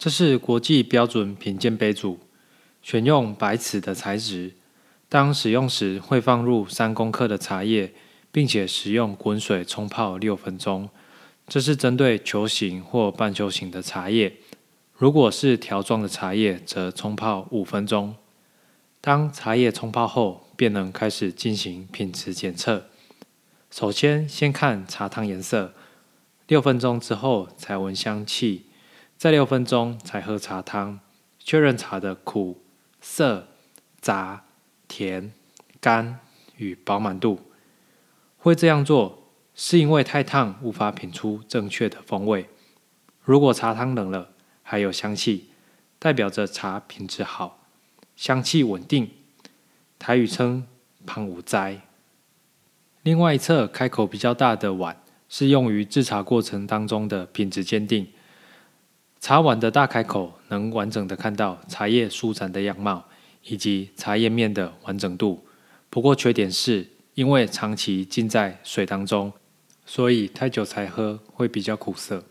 这是国际标准品鉴杯组，选用白瓷的材质。当使用时，会放入三公克的茶叶，并且使用滚水冲泡六分钟。这是针对球形或半球形的茶叶。如果是条状的茶叶，则冲泡五分钟。当茶叶冲泡后，便能开始进行品质检测。首先，先看茶汤颜色，六分钟之后才闻香气，再六分钟才喝茶汤，确认茶的苦、涩、杂、甜、甘与饱满度。会这样做，是因为太烫无法品出正确的风味。如果茶汤冷了，还有香气，代表着茶品质好。香气稳定，台语称“胖五灾”。另外一侧开口比较大的碗，是用于制茶过程当中的品质鉴定。茶碗的大开口能完整的看到茶叶舒展的样貌，以及茶叶面的完整度。不过缺点是，因为长期浸在水当中，所以太久才喝会比较苦涩。